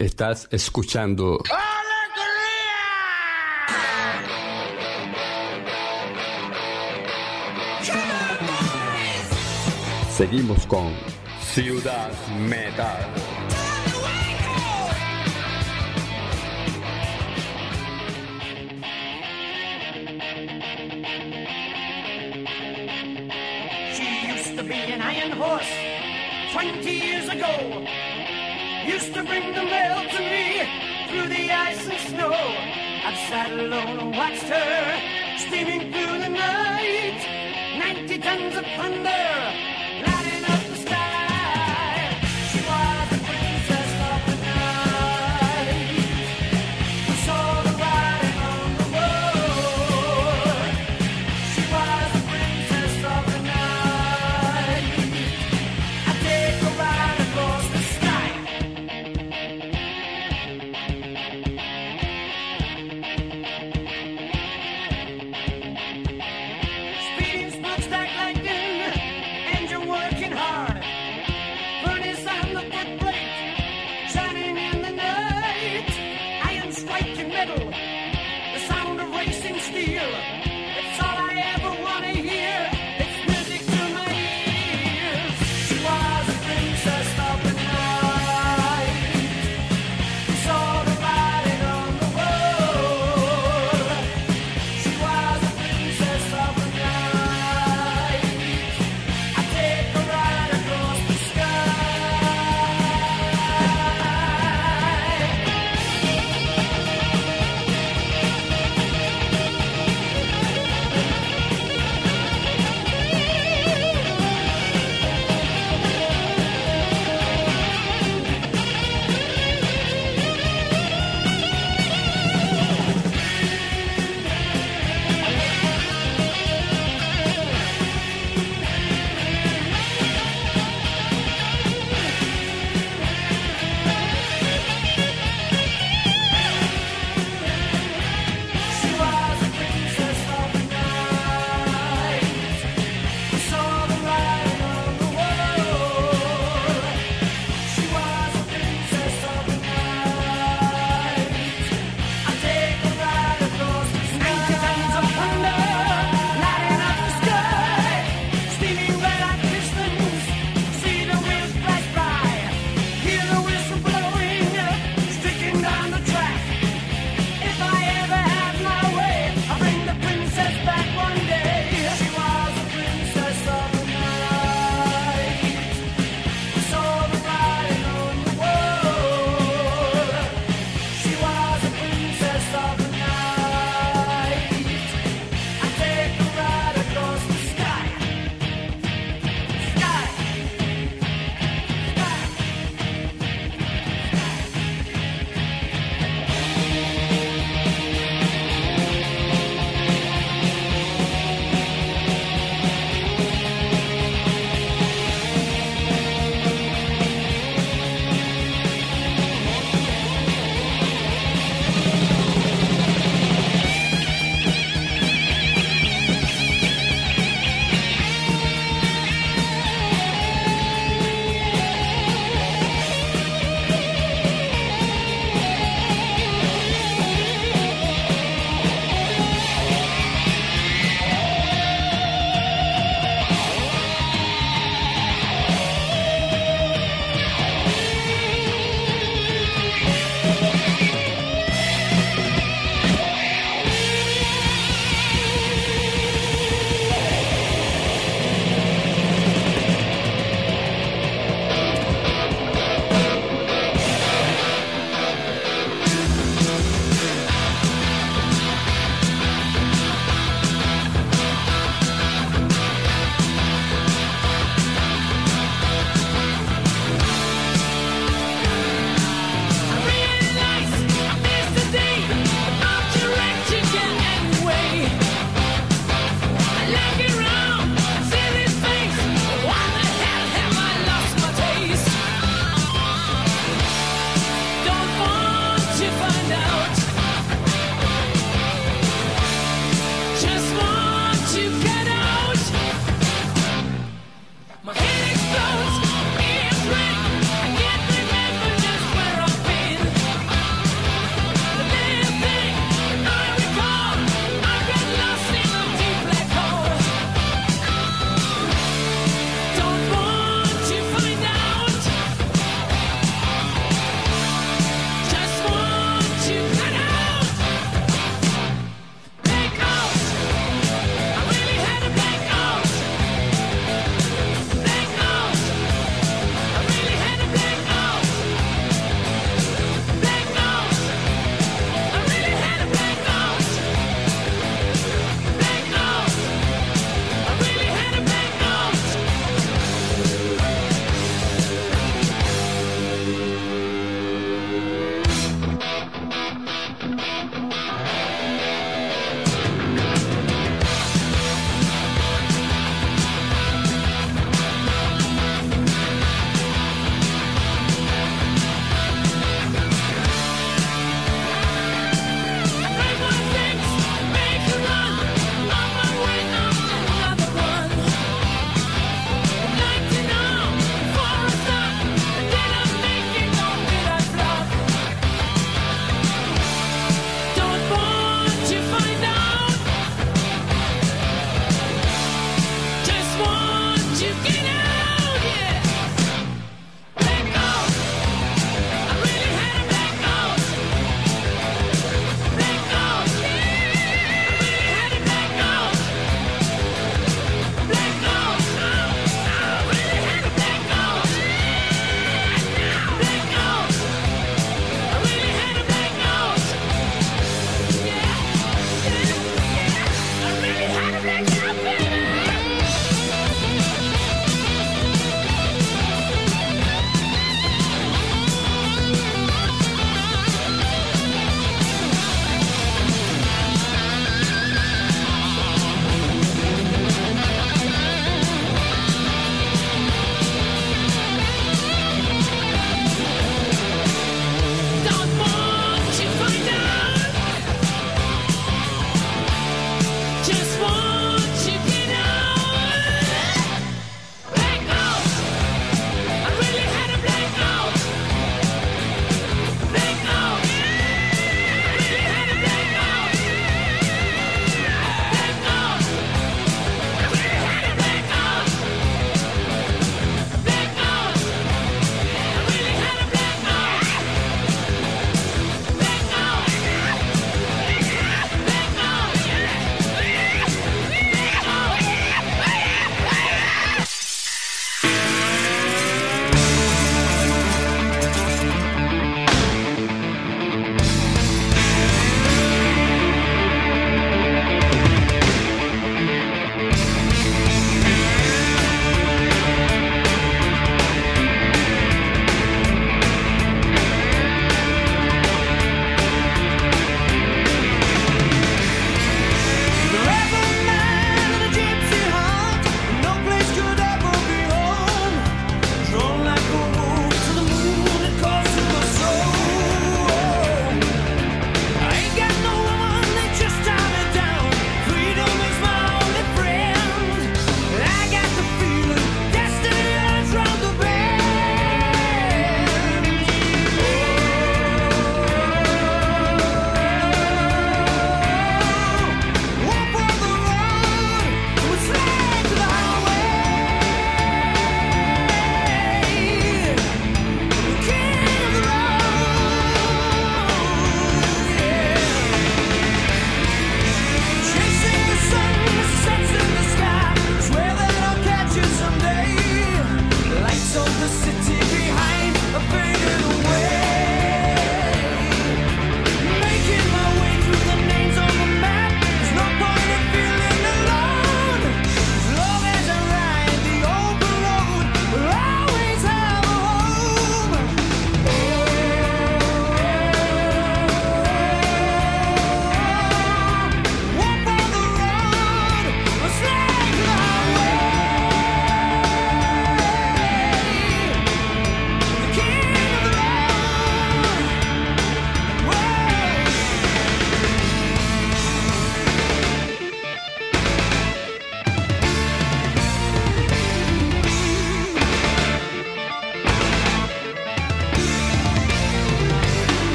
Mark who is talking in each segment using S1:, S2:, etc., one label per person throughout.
S1: Estás escuchando Seguimos con Ciudad Metal.
S2: She used to be an iron horse 20 years ago. Used to bring the mail to me through the ice and snow. I've sat alone and watched her steaming through the night. 90 tons of thunder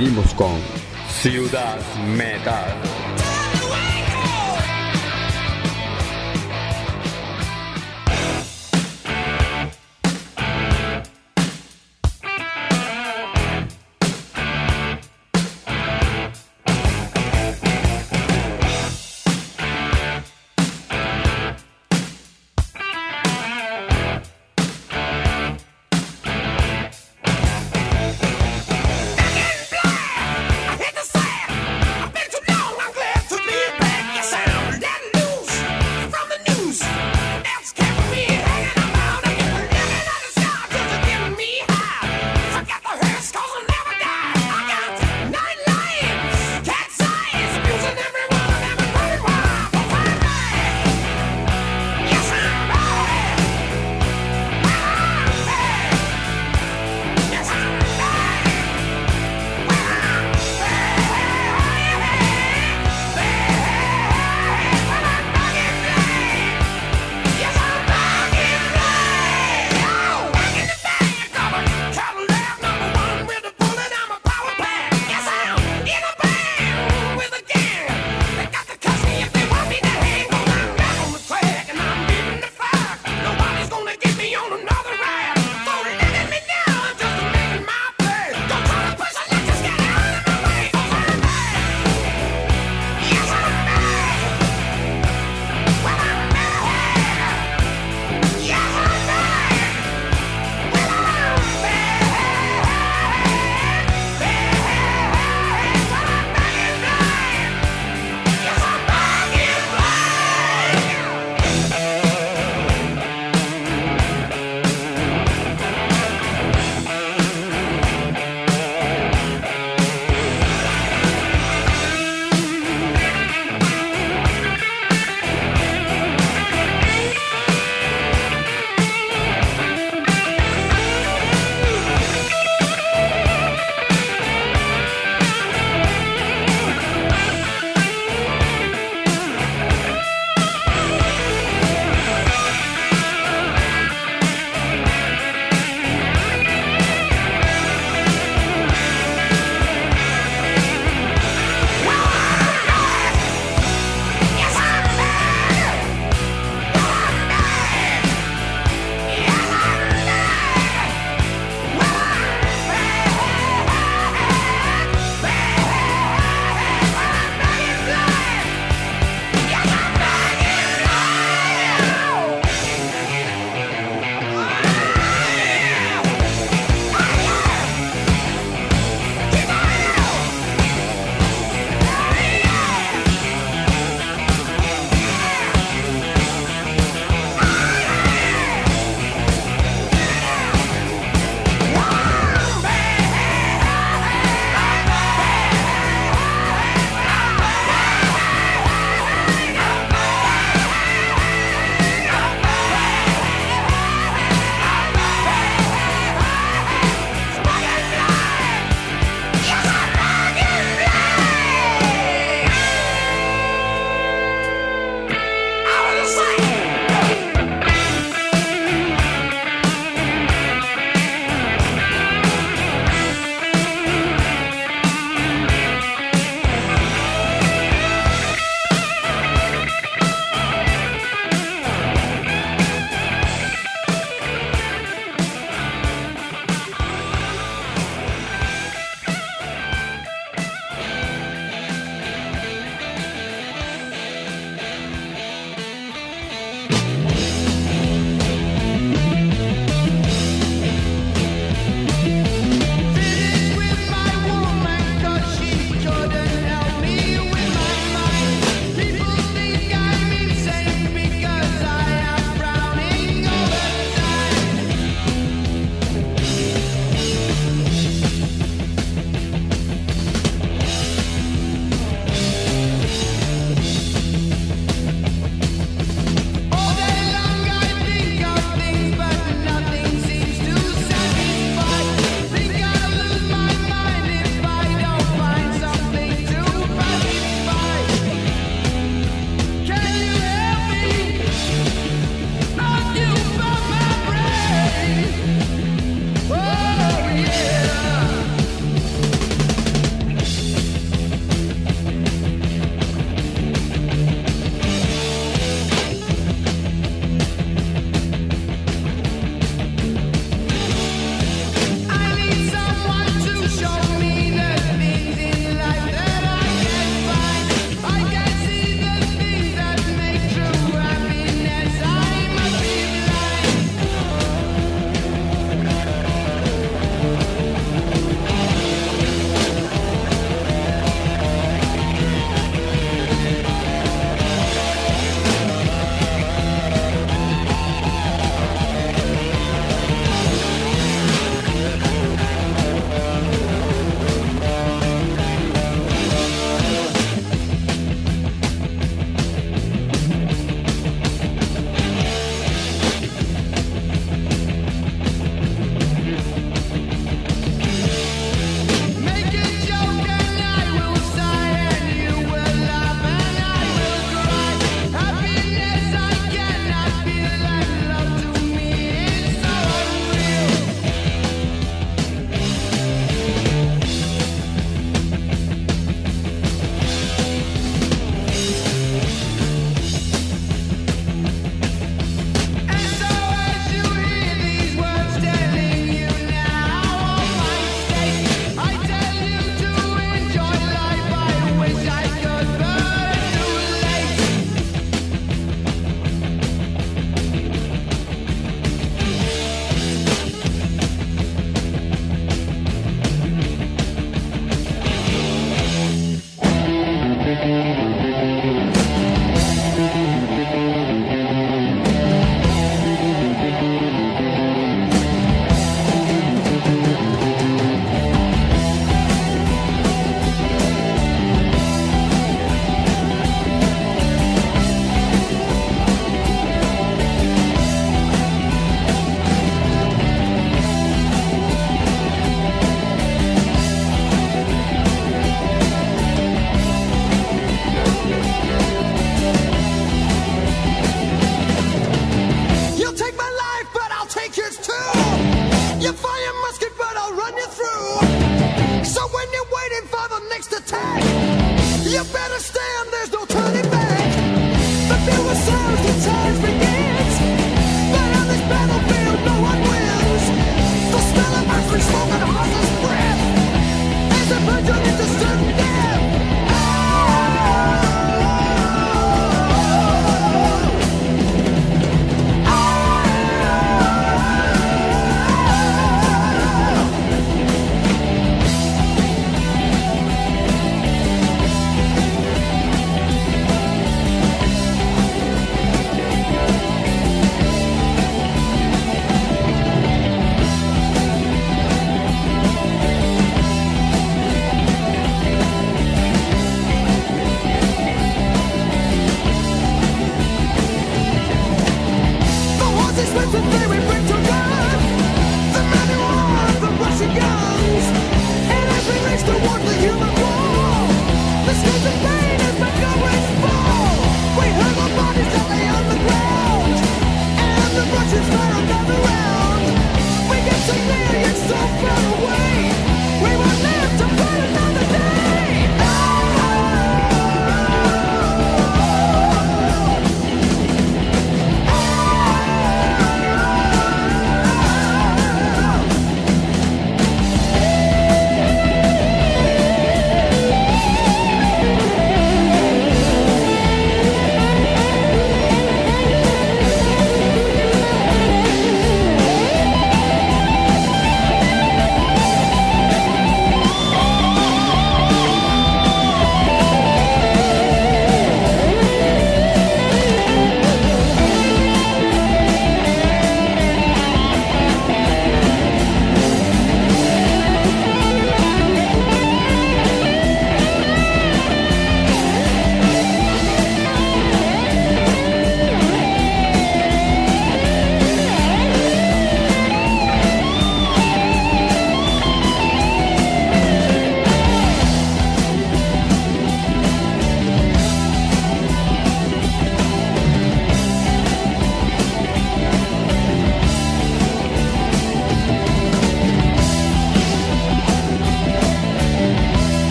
S1: Seguimos con Ciudad Metal.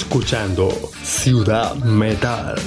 S1: Escuchando Ciudad Metal.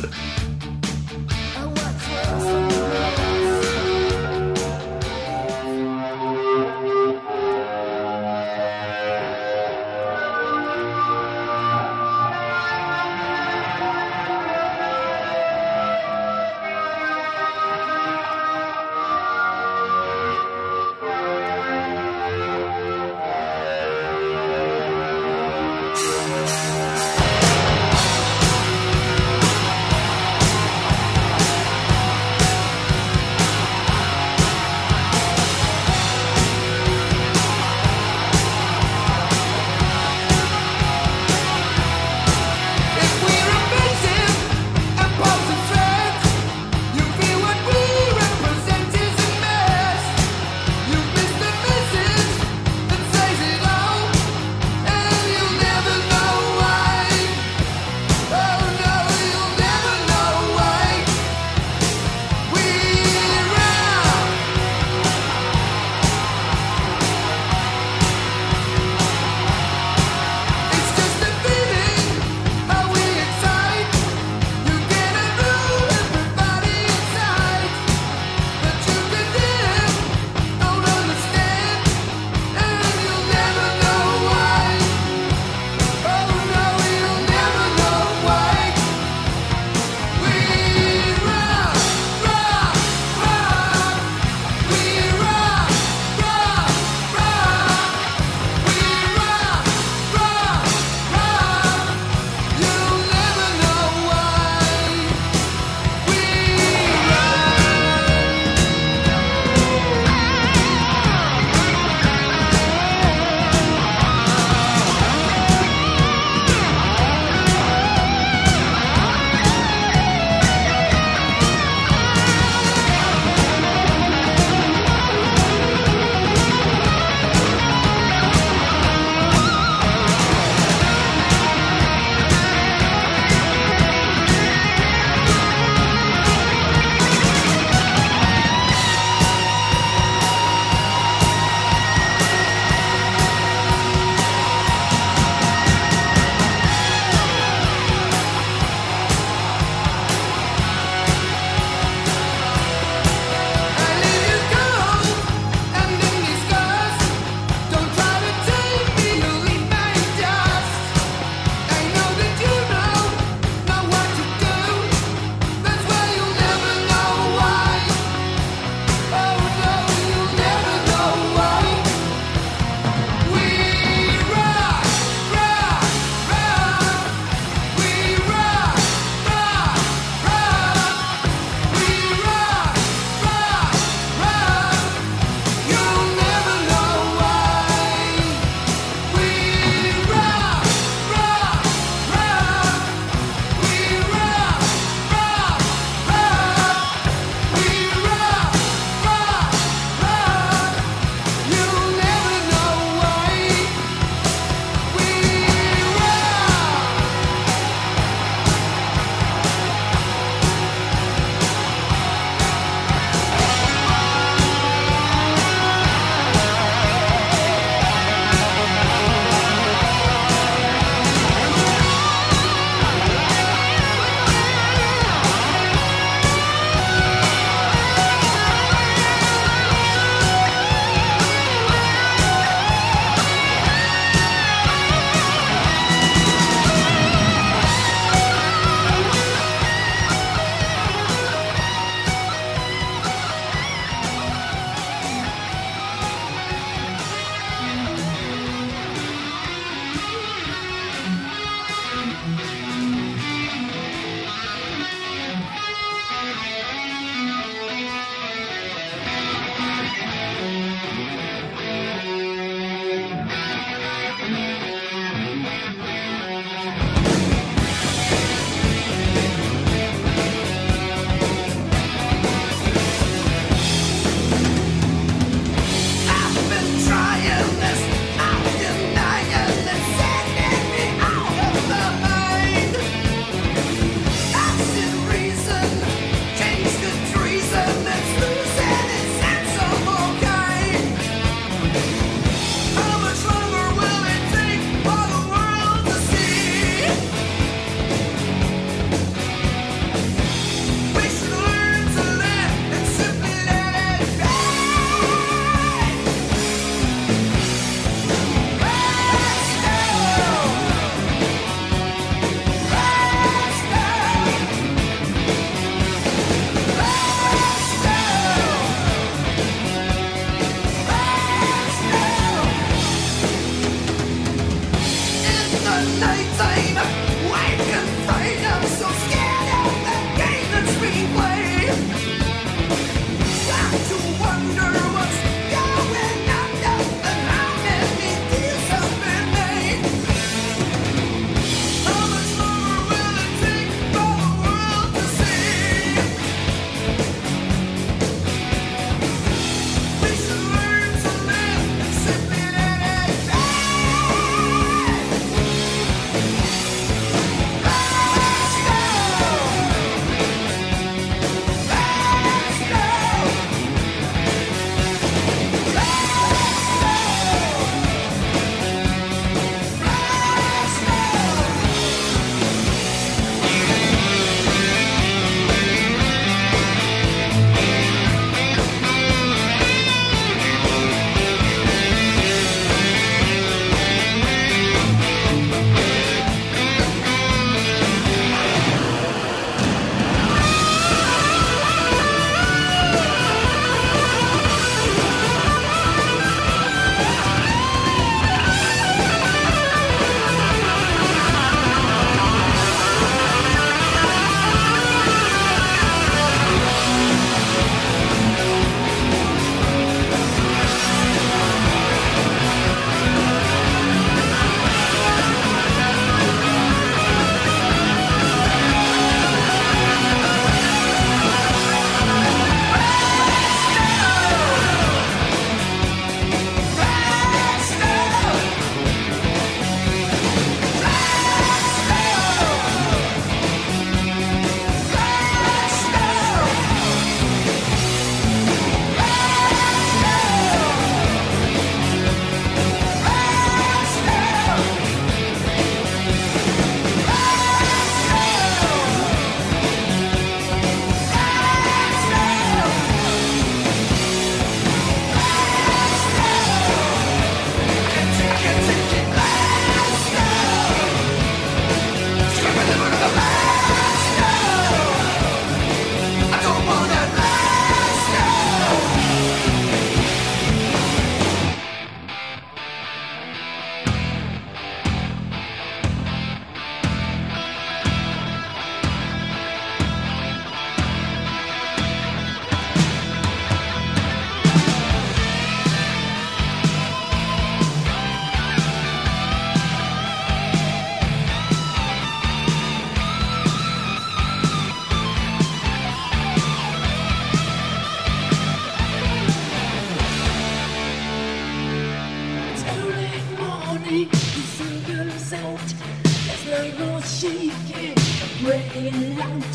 S3: out. It's like all shaking, breaking out.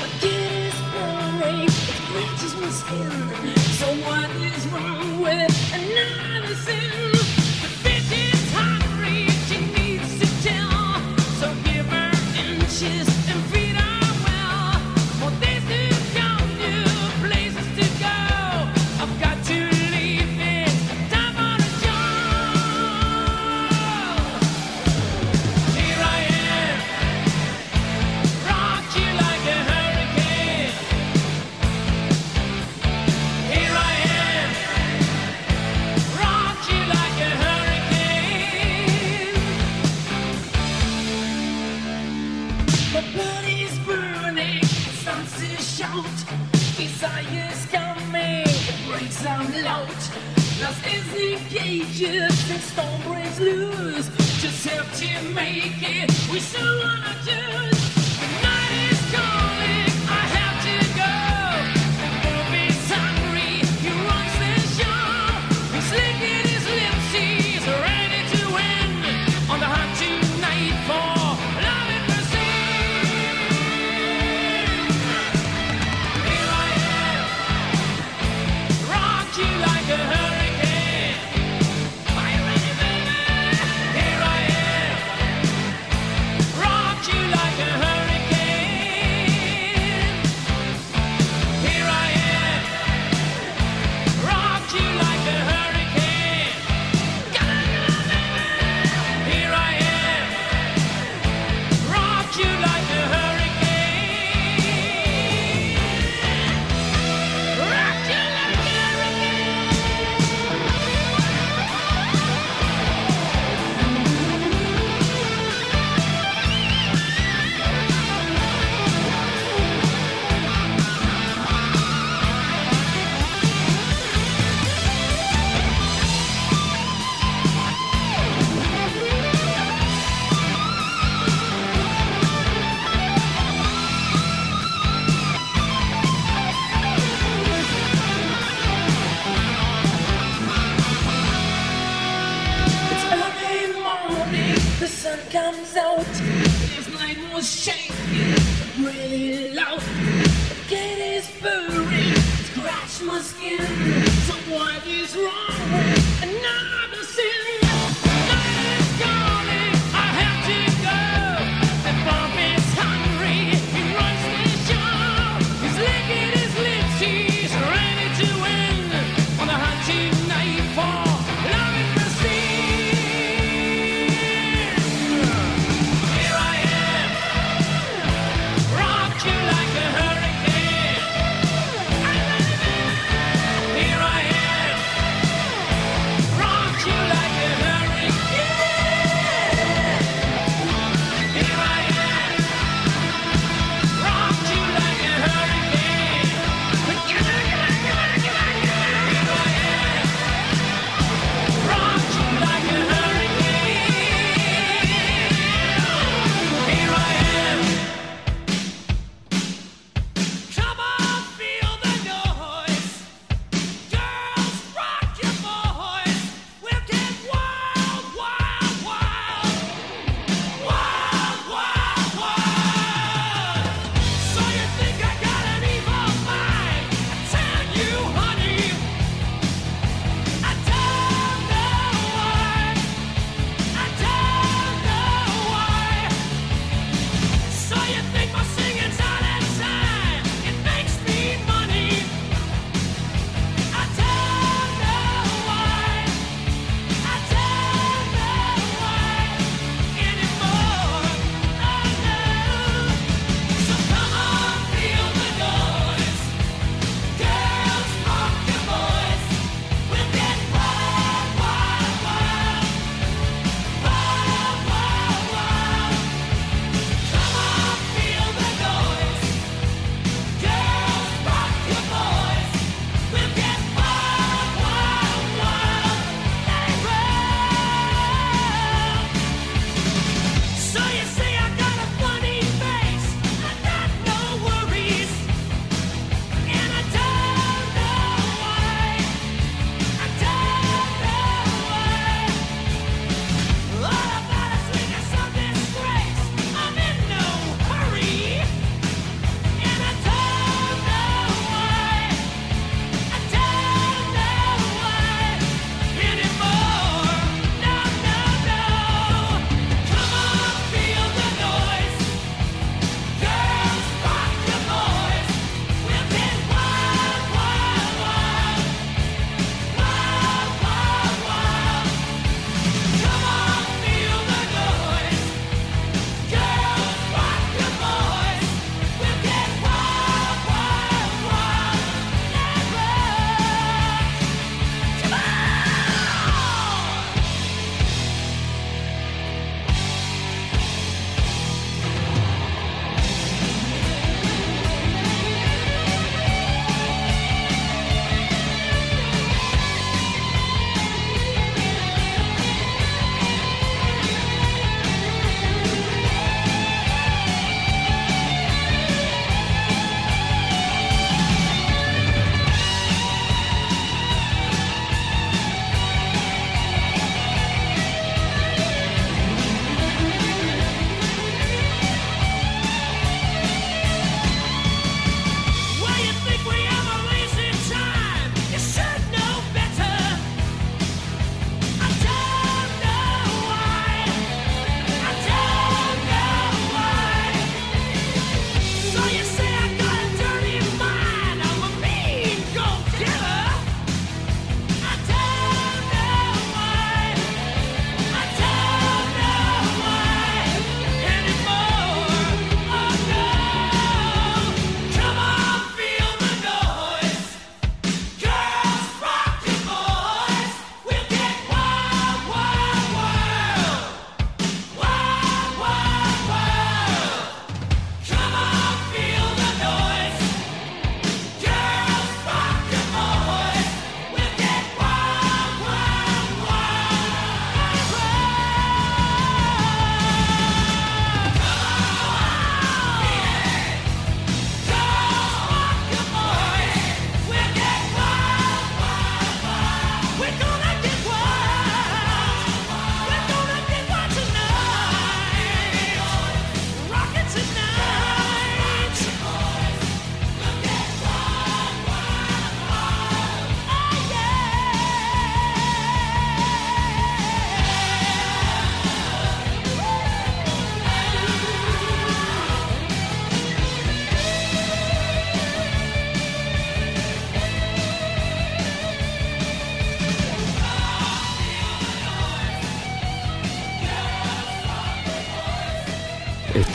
S3: My kid is blurry, it glitches my skin. So what is wrong with another sin?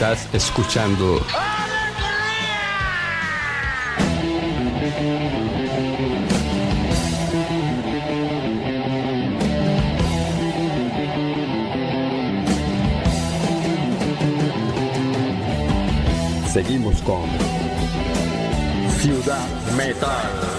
S1: Estás escuchando Seguimos con Ciudad Metal.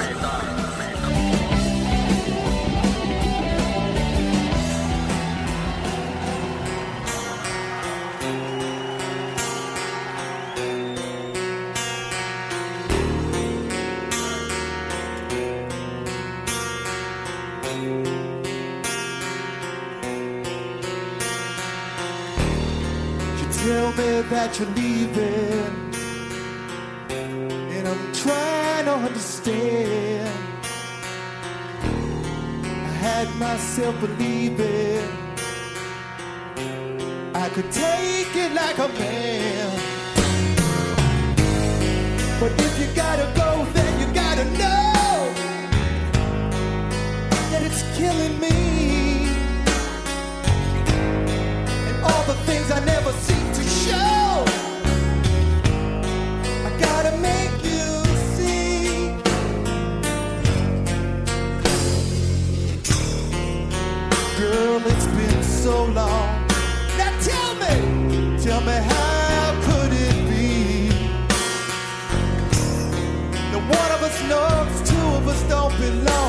S4: Tell me that you're leaving, and I'm trying to understand. I had myself believing I could take it like a man. But if you gotta go, then you gotta know that it's killing me. and all the things I never seem long. Now tell me, tell me how could it be that one of us knows two of us don't belong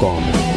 S3: Seguimos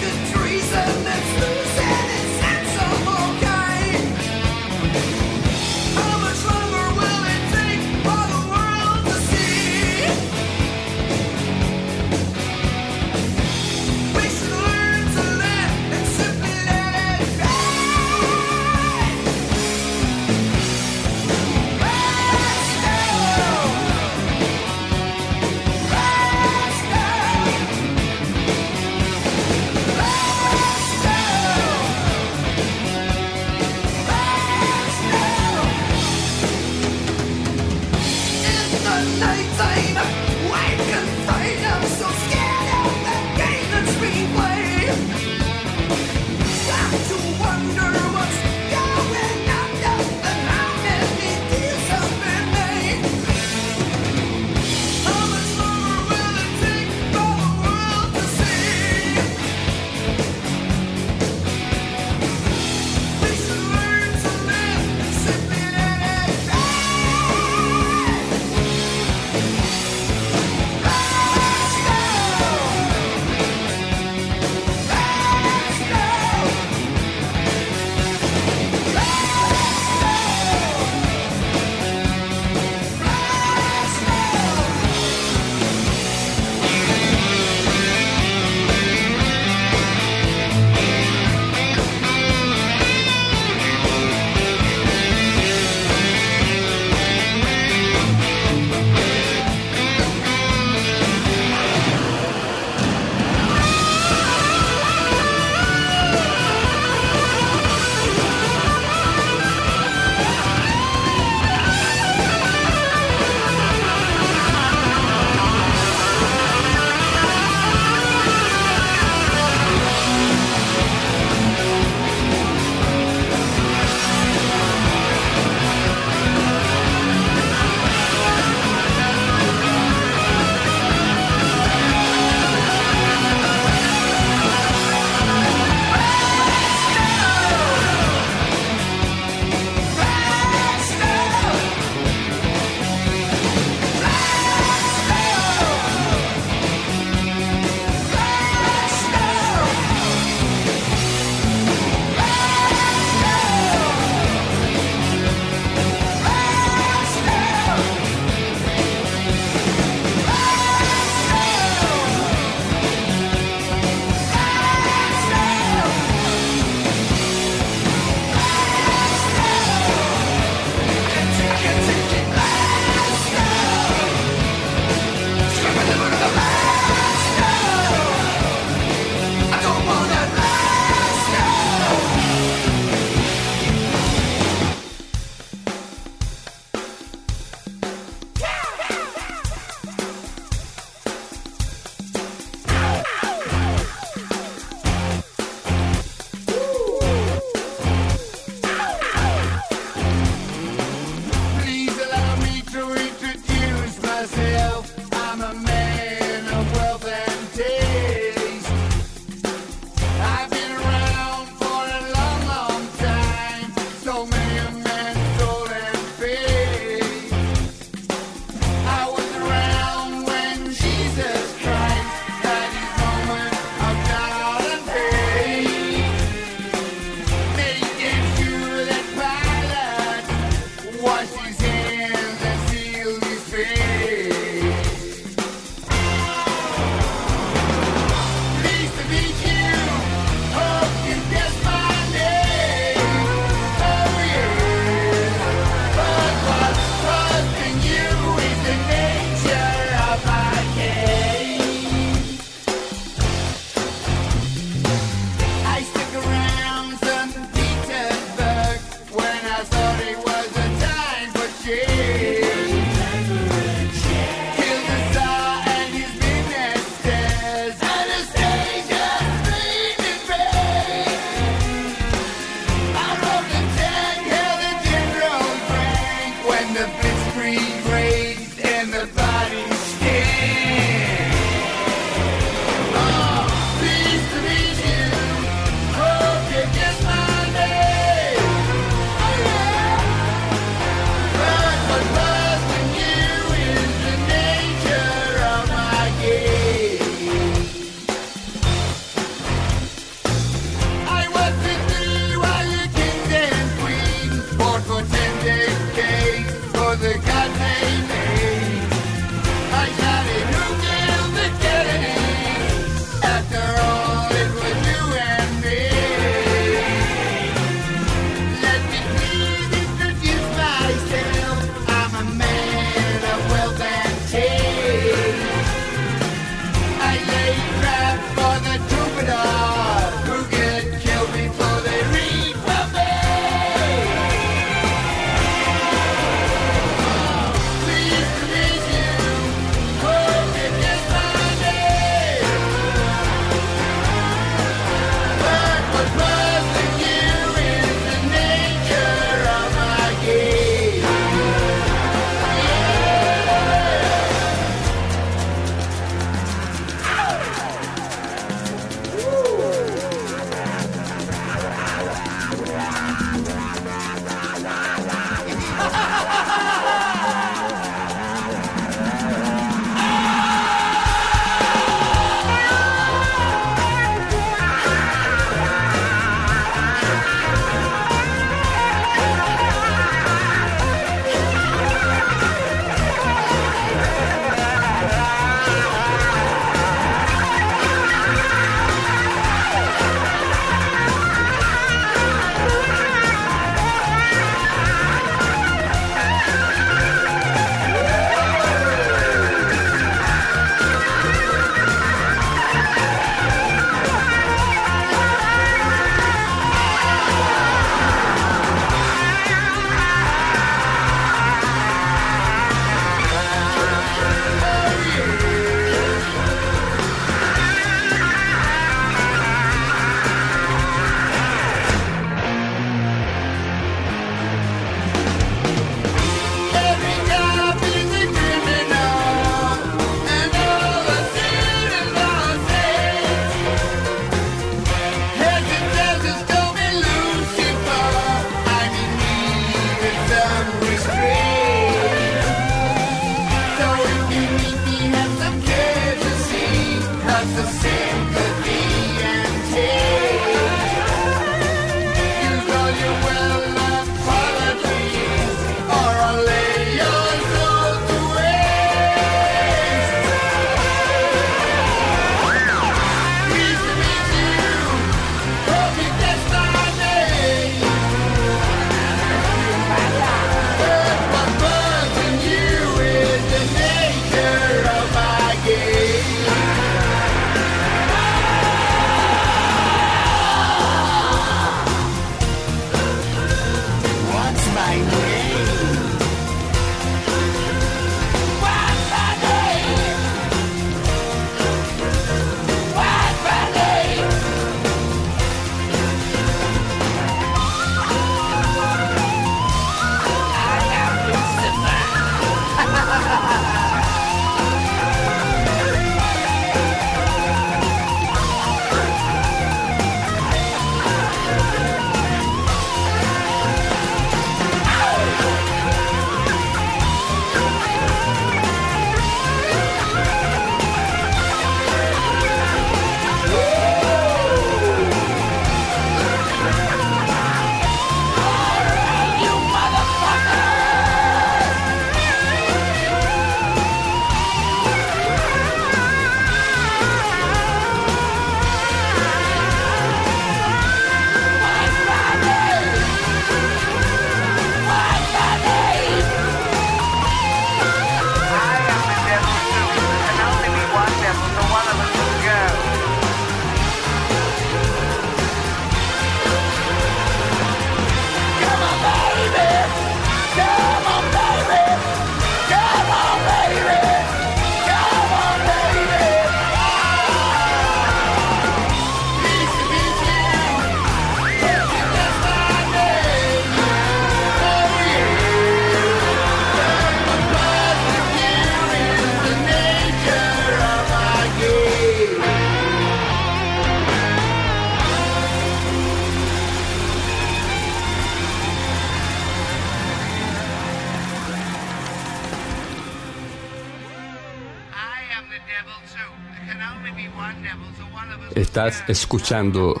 S1: Estás escuchando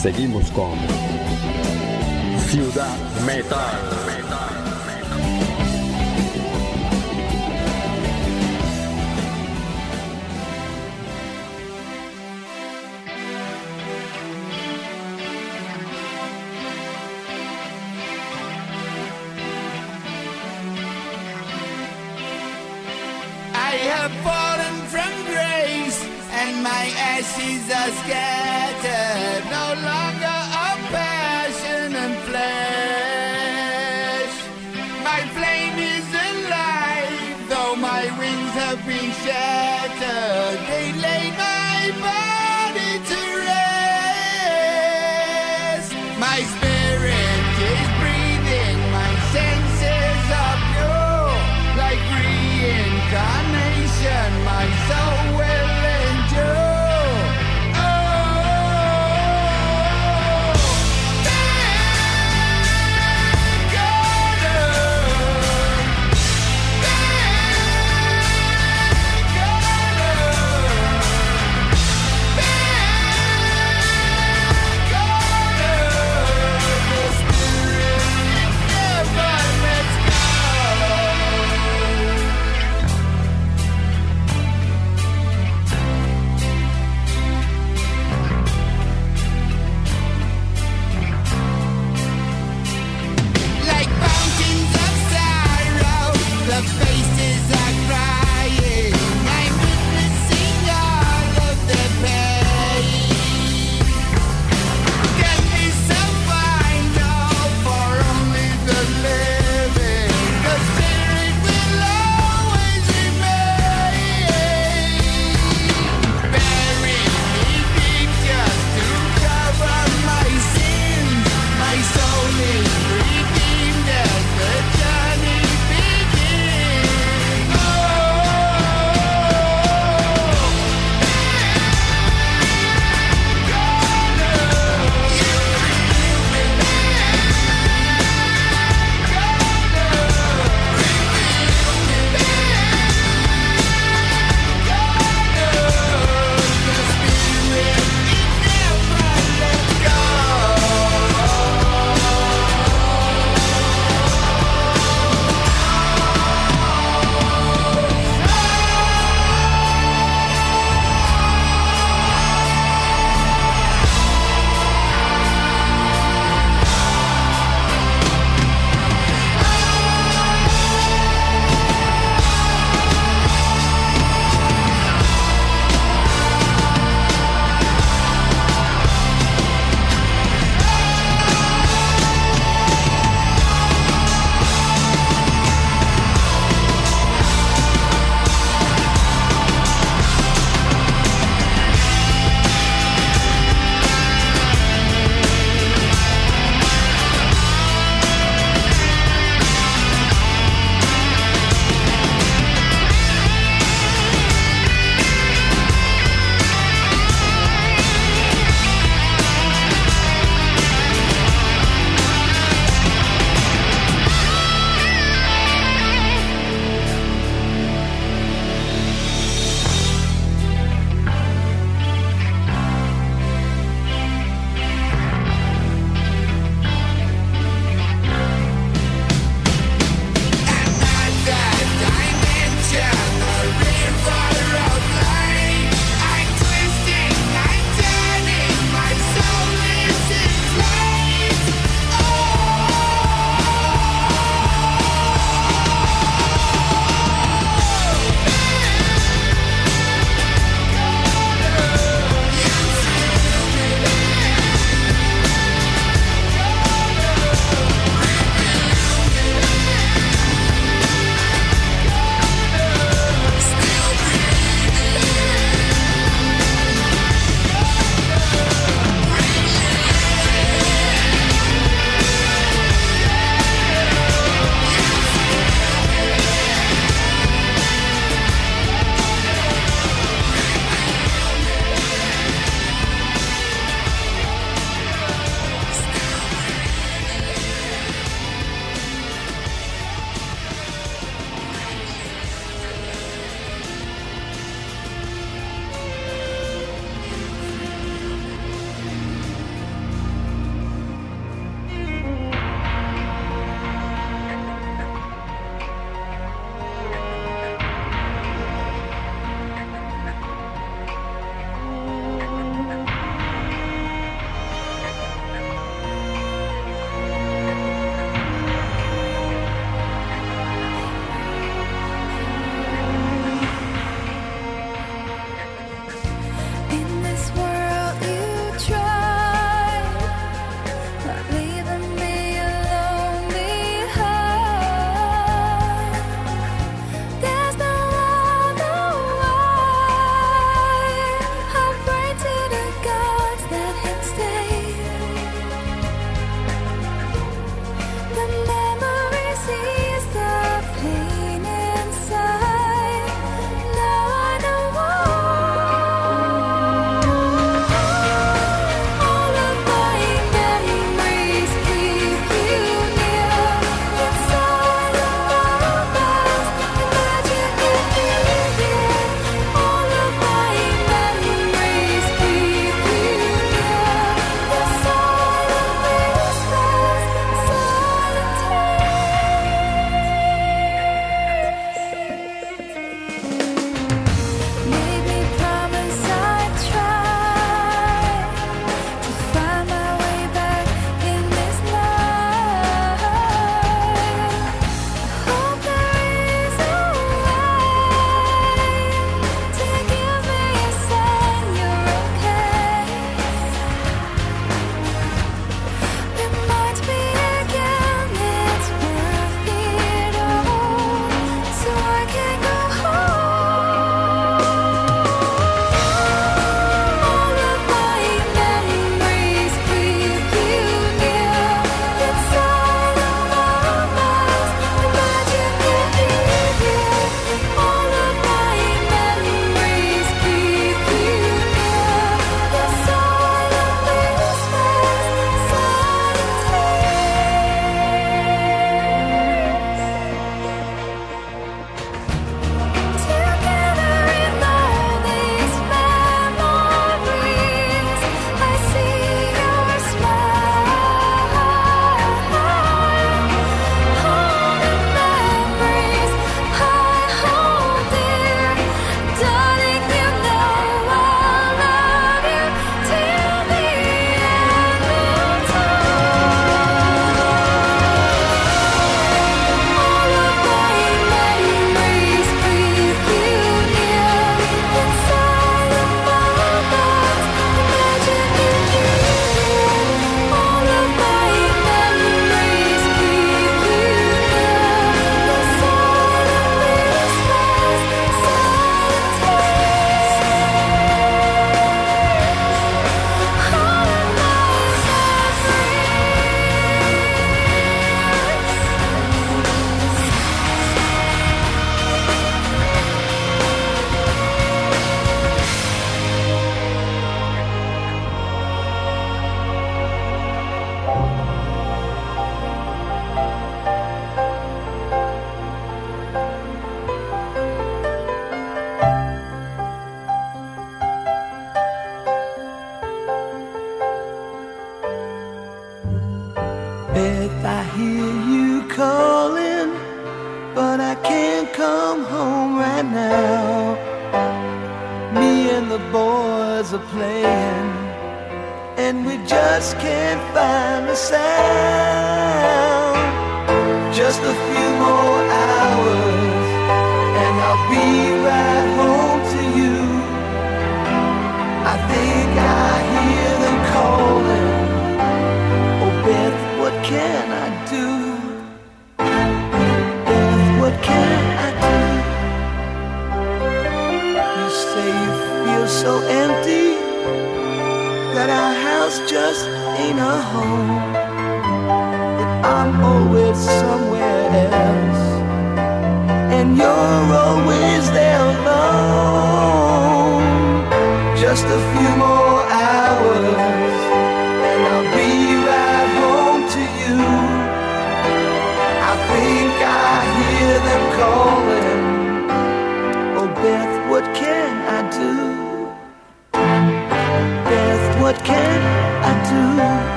S1: Seguimos con Ciudad Metal.
S5: Have fallen from grace, and my ashes are scattered. No longer of passion and flesh.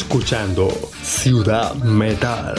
S5: Escuchando Ciudad Metal.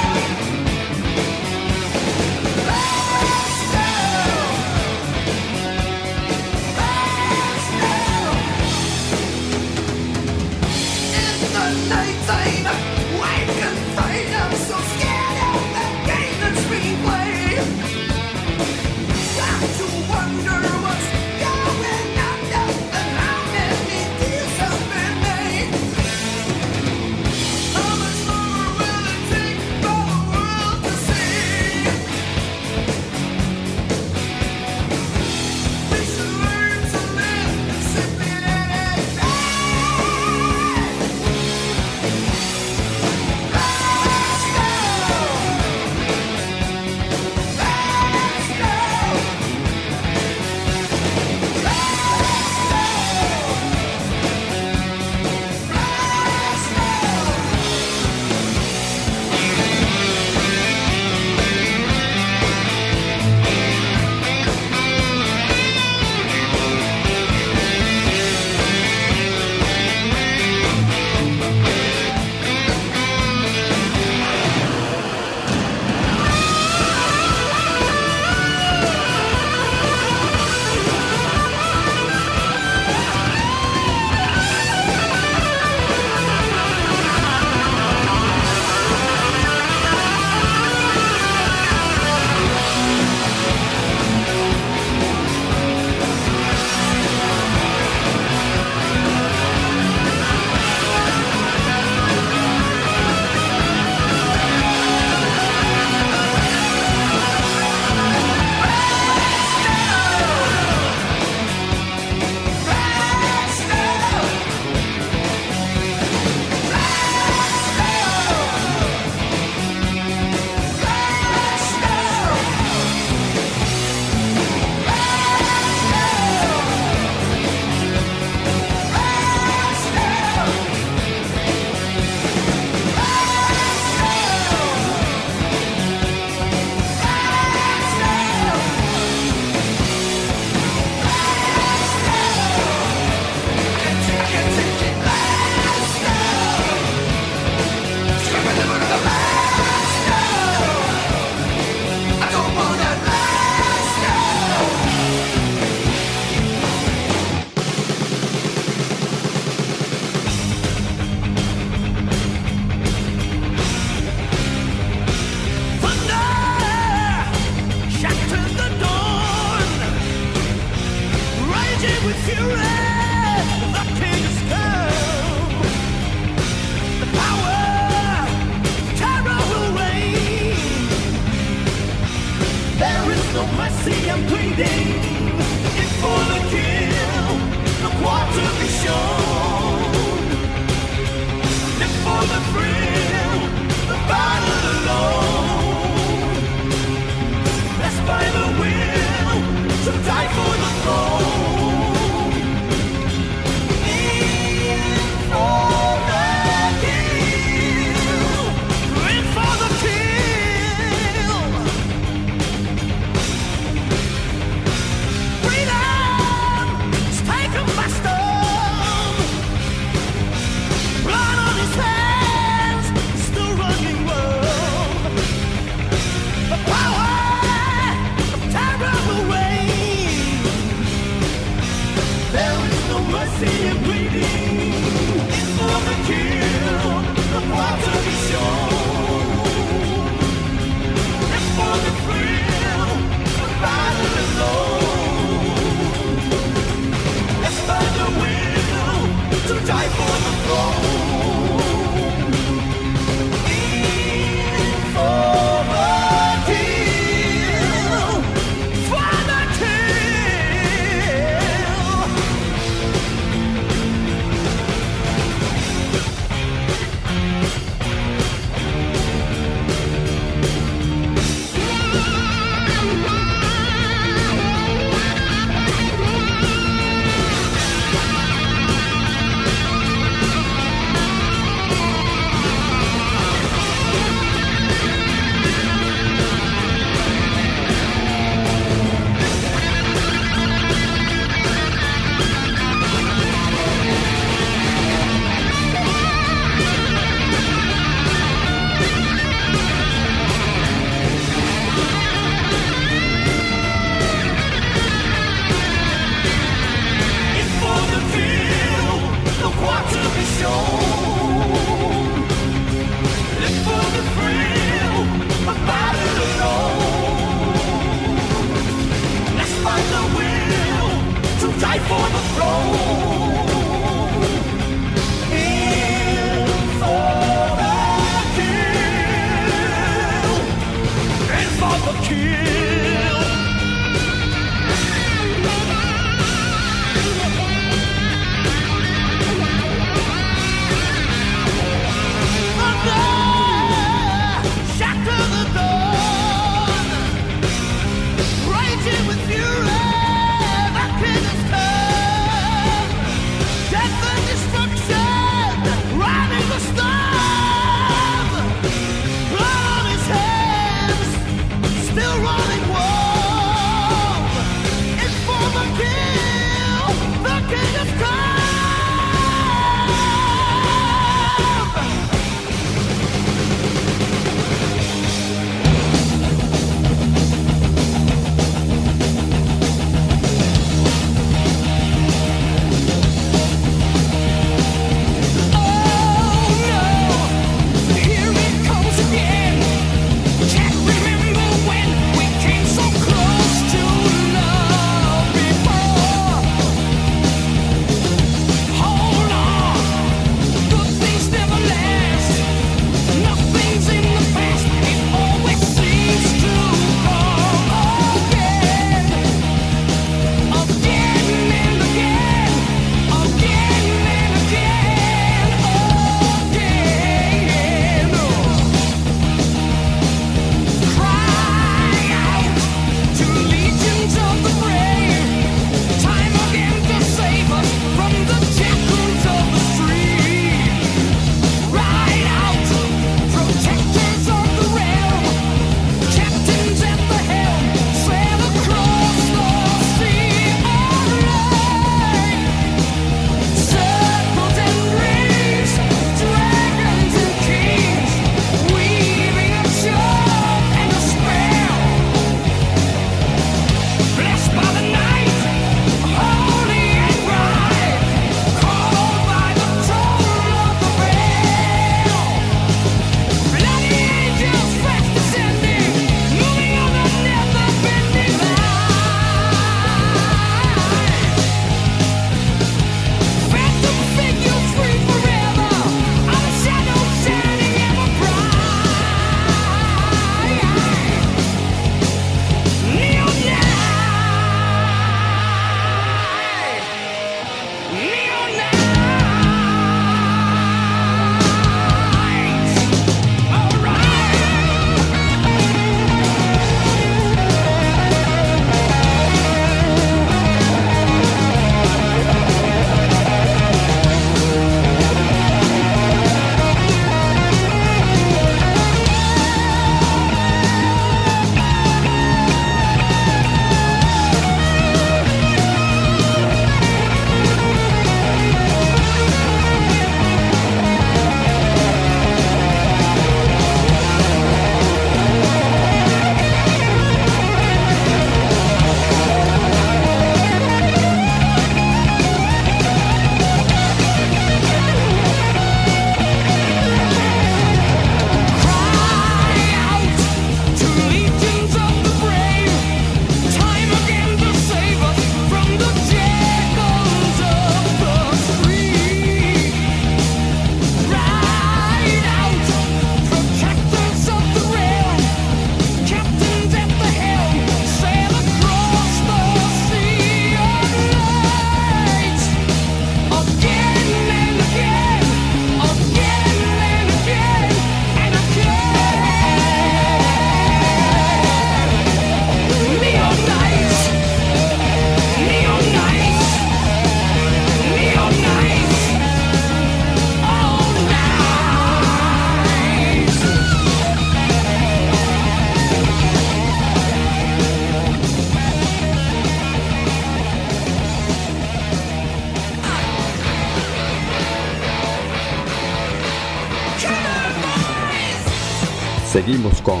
S1: Seguimos con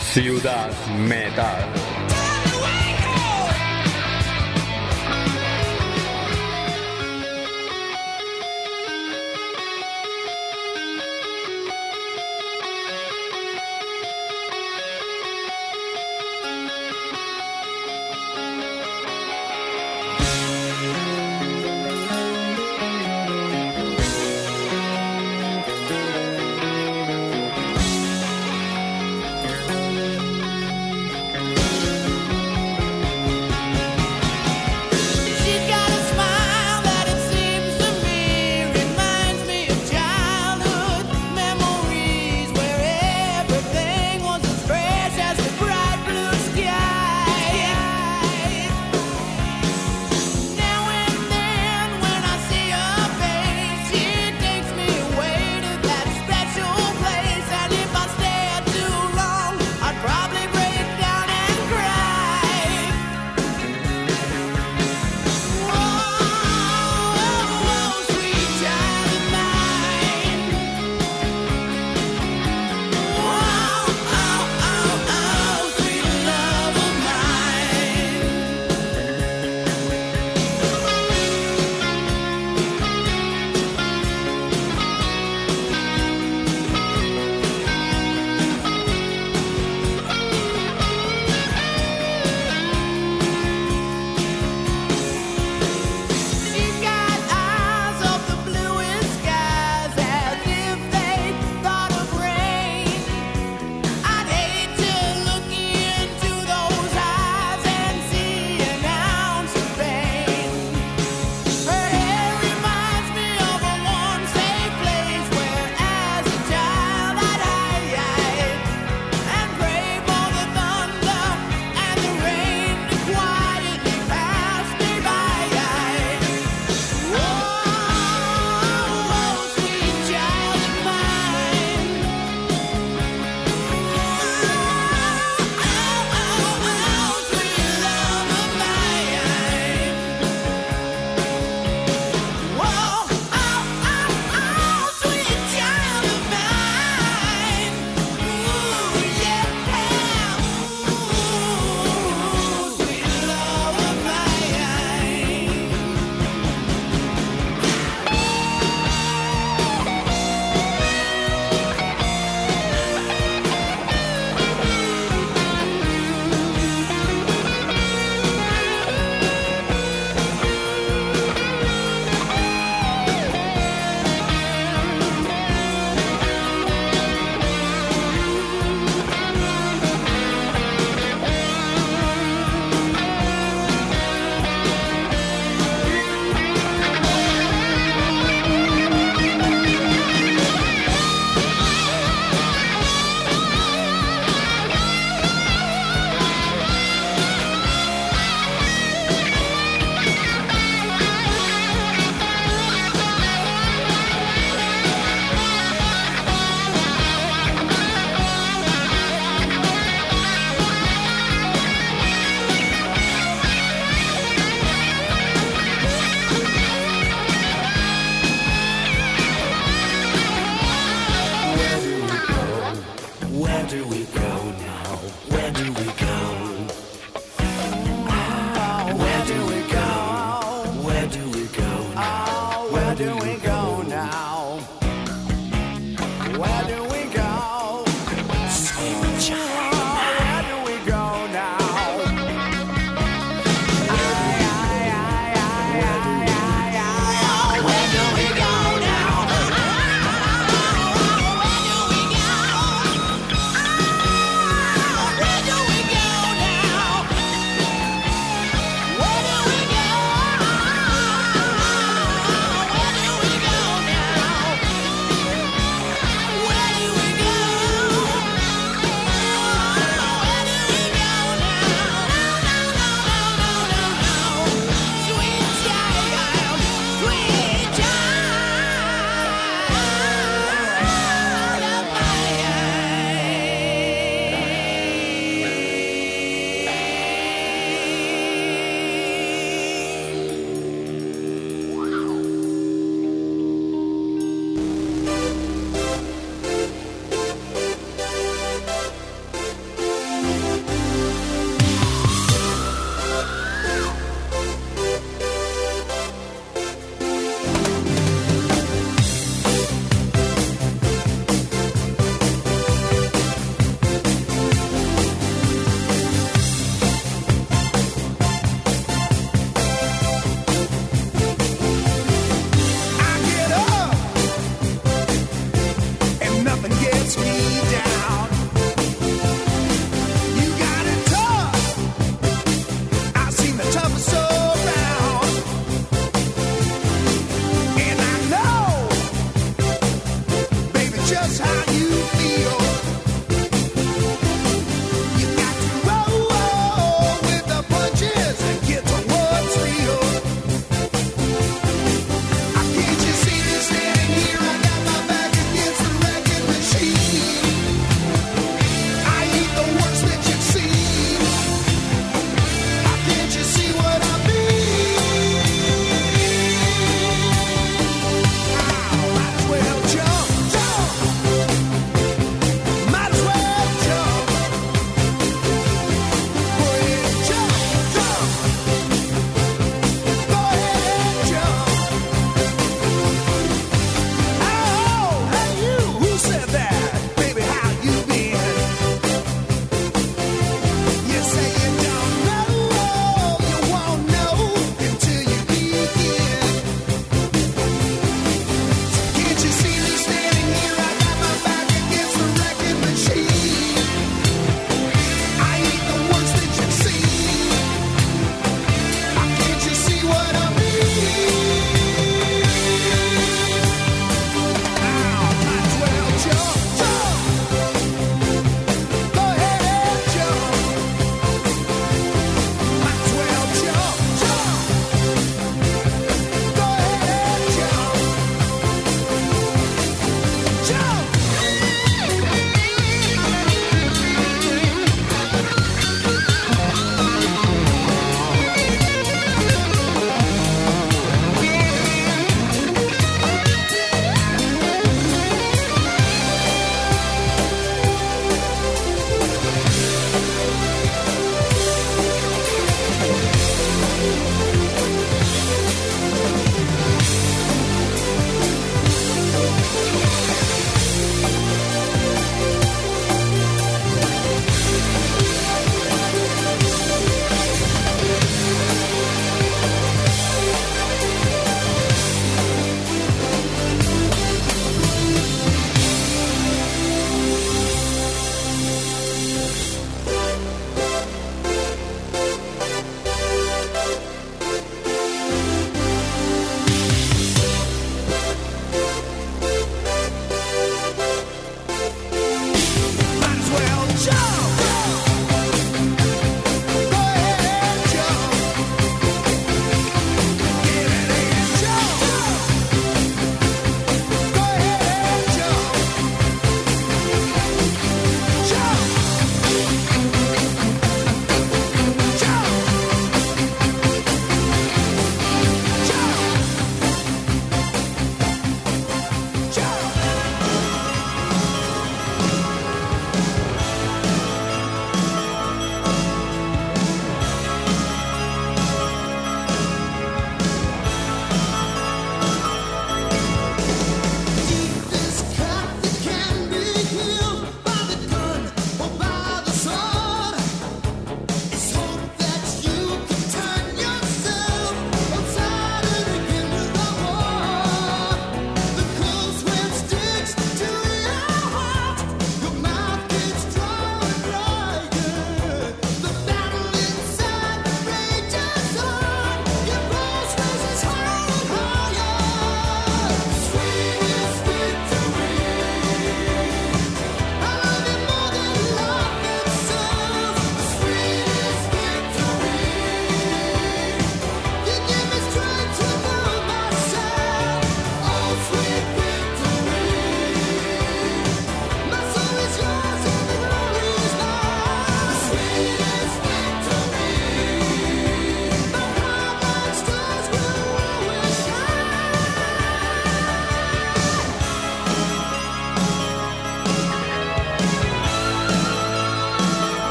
S1: Ciudad Metal.